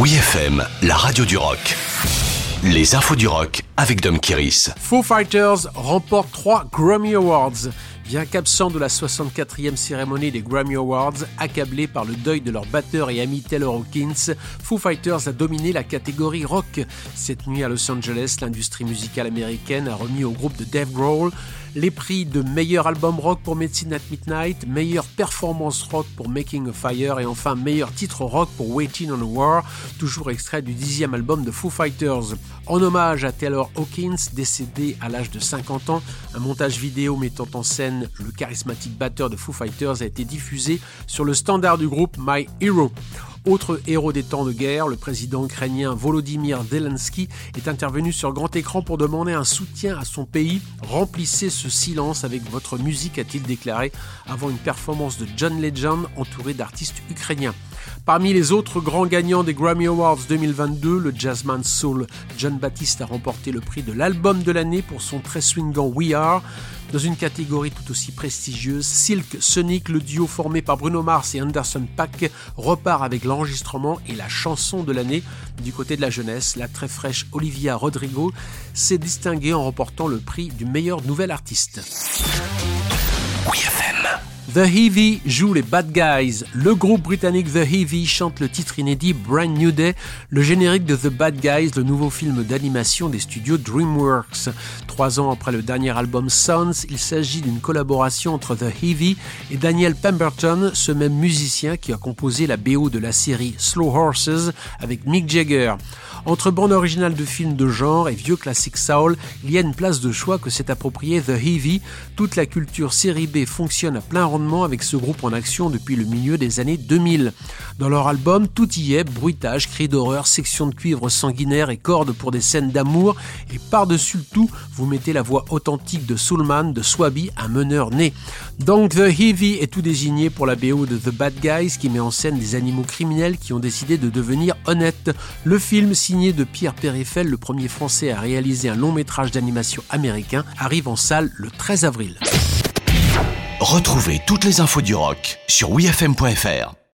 Oui FM, la radio du rock. Les infos du rock avec Dom Kiris. Foo Fighters remporte 3 Grammy Awards. Bien qu'absent de la 64e cérémonie des Grammy Awards, accablé par le deuil de leur batteur et ami Taylor Hawkins, Foo Fighters a dominé la catégorie rock. Cette nuit à Los Angeles, l'industrie musicale américaine a remis au groupe de Dave Grohl les prix de meilleur album rock pour Medicine at Midnight, meilleure performance rock pour Making a Fire et enfin meilleur titre rock pour Waiting on a War, toujours extrait du dixième album de Foo Fighters. En hommage à Taylor Hawkins, décédé à l'âge de 50 ans, un montage vidéo mettant en scène le charismatique batteur de Foo Fighters a été diffusé sur le standard du groupe My Hero. Autre héros des temps de guerre, le président ukrainien Volodymyr Zelensky est intervenu sur grand écran pour demander un soutien à son pays. Remplissez ce silence avec votre musique, a-t-il déclaré avant une performance de John Legend entouré d'artistes ukrainiens. Parmi les autres grands gagnants des Grammy Awards 2022, le jazzman soul John Baptiste a remporté le prix de l'album de l'année pour son très swingant We Are. Dans une catégorie tout aussi prestigieuse, Silk Sonic, le duo formé par Bruno Mars et Anderson Pack, repart avec l'enregistrement et la chanson de l'année. Du côté de la jeunesse, la très fraîche Olivia Rodrigo s'est distinguée en remportant le prix du meilleur nouvel artiste. The Heavy joue les Bad Guys. Le groupe britannique The Heavy chante le titre inédit Brand New Day, le générique de The Bad Guys, le nouveau film d'animation des studios DreamWorks. Trois ans après le dernier album Sounds, il s'agit d'une collaboration entre The Heavy et Daniel Pemberton, ce même musicien qui a composé la BO de la série Slow Horses avec Mick Jagger. Entre bande originale de films de genre et vieux classiques soul, il y a une place de choix que s'est approprié The Heavy. Toute la culture série B fonctionne à plein rendement avec ce groupe en action depuis le milieu des années 2000. Dans leur album, tout y est, bruitage, cris d'horreur, section de cuivre sanguinaire et cordes pour des scènes d'amour. Et par-dessus le tout, vous mettez la voix authentique de Soulman, de Swaby, un meneur né. Donc The Heavy est tout désigné pour la BO de The Bad Guys qui met en scène des animaux criminels qui ont décidé de devenir honnêtes. Le film signé de Pierre Périfel, le premier français à réaliser un long métrage d'animation américain, arrive en salle le 13 avril. Retrouvez toutes les infos du rock sur wfm.fr.